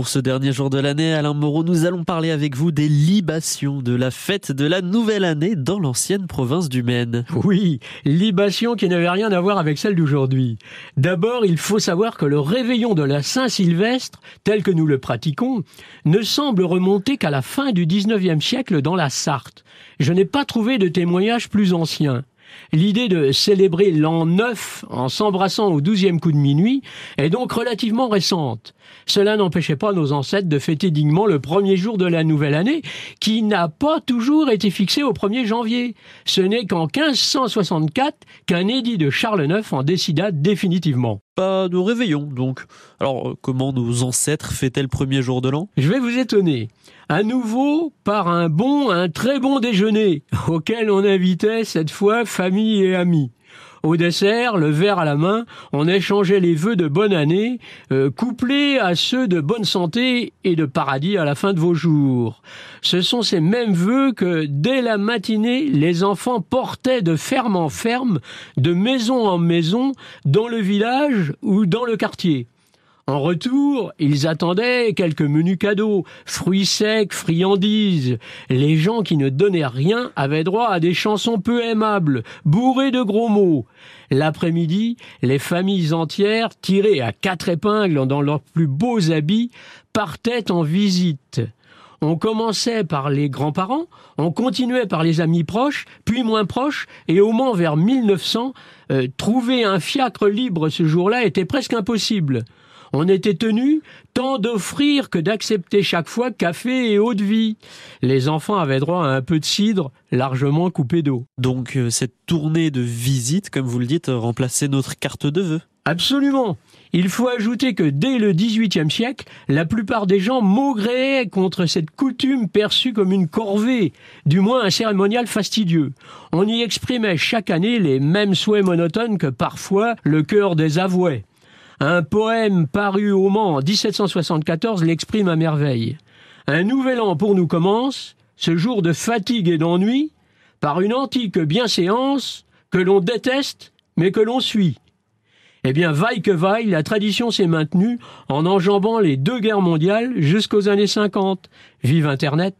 Pour ce dernier jour de l'année, Alain Moreau, nous allons parler avec vous des libations de la fête de la nouvelle année dans l'ancienne province du Maine. Oui, libations qui n'avaient rien à voir avec celle d'aujourd'hui. D'abord, il faut savoir que le réveillon de la Saint-Sylvestre, tel que nous le pratiquons, ne semble remonter qu'à la fin du 19e siècle dans la Sarthe. Je n'ai pas trouvé de témoignage plus ancien. L'idée de célébrer l'an neuf en s'embrassant au douzième coup de minuit est donc relativement récente. Cela n'empêchait pas nos ancêtres de fêter dignement le premier jour de la nouvelle année, qui n'a pas toujours été fixé au 1er janvier. Ce n'est qu'en 1564 qu'un édit de Charles IX en décida définitivement. Pas de réveillon, donc. Alors, euh, comment nos ancêtres fêtaient le premier jour de l'an? Je vais vous étonner. À nouveau, par un bon, un très bon déjeuner, auquel on invitait cette fois famille et amis. Au dessert, le verre à la main, on échangeait les vœux de bonne année, euh, couplés à ceux de bonne santé et de paradis à la fin de vos jours. Ce sont ces mêmes vœux que, dès la matinée, les enfants portaient de ferme en ferme, de maison en maison, dans le village ou dans le quartier. En retour, ils attendaient quelques menus cadeaux, fruits secs, friandises. Les gens qui ne donnaient rien avaient droit à des chansons peu aimables, bourrées de gros mots. L'après-midi, les familles entières, tirées à quatre épingles dans leurs plus beaux habits, partaient en visite. On commençait par les grands-parents, on continuait par les amis proches, puis moins proches, et au moins vers 1900, euh, trouver un fiacre libre ce jour-là était presque impossible on était tenu tant d'offrir que d'accepter chaque fois café et eau de vie. Les enfants avaient droit à un peu de cidre largement coupé d'eau. Donc euh, cette tournée de visite, comme vous le dites, remplaçait notre carte de vœux. Absolument. Il faut ajouter que dès le XVIIIe siècle, la plupart des gens maugréaient contre cette coutume perçue comme une corvée, du moins un cérémonial fastidieux. On y exprimait chaque année les mêmes souhaits monotones que parfois le cœur des avoués. Un poème paru au Mans en 1774 l'exprime à merveille. Un nouvel an pour nous commence, ce jour de fatigue et d'ennui, par une antique bienséance que l'on déteste mais que l'on suit. Eh bien, vaille que vaille, la tradition s'est maintenue en enjambant les deux guerres mondiales jusqu'aux années 50. Vive Internet